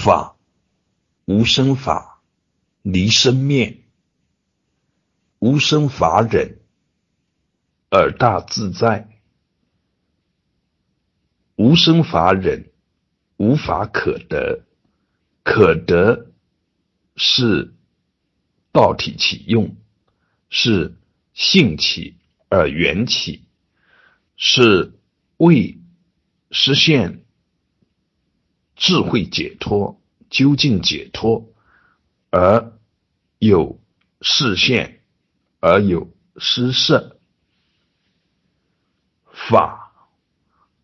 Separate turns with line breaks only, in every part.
法无生法，离生灭；无生法忍，而大自在；无生法忍，无法可得。可得是道体起用，是性起而缘起，是为实现。智慧解脱，究竟解脱，而有视线，而有施设。法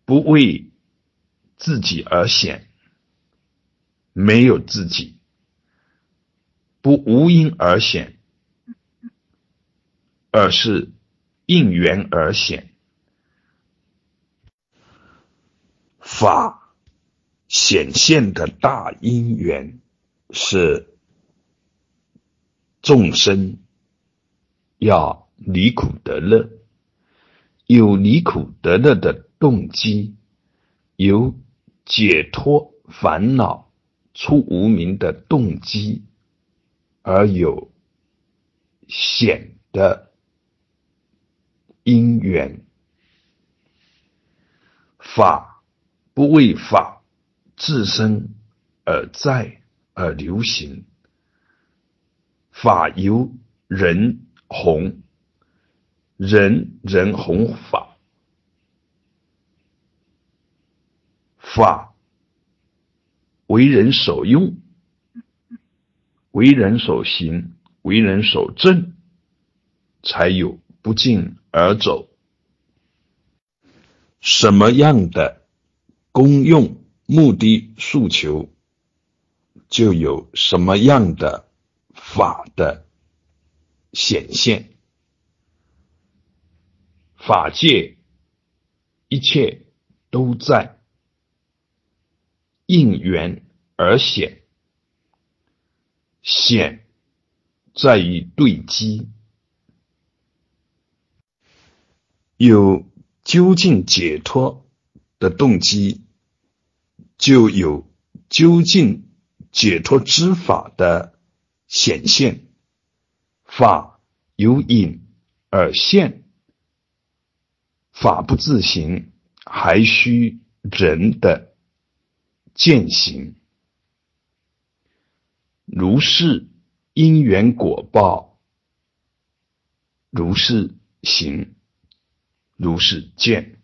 不为自己而显，没有自己，不无因而显，而是应缘而显。法。显现的大因缘是众生要离苦得乐，有离苦得乐的动机，有解脱烦恼出无名的动机，而有显的因缘。法不为法。自身而在而流行，法由人弘，人人弘法，法为人所用，为人所行，为人所证，才有不胫而走。什么样的功用？目的诉求，就有什么样的法的显现。法界一切都在应缘而显，显在于对机，有究竟解脱的动机。就有究竟解脱之法的显现，法由隐而现，法不自行，还需人的践行。如是因缘果报，如是行，如是见。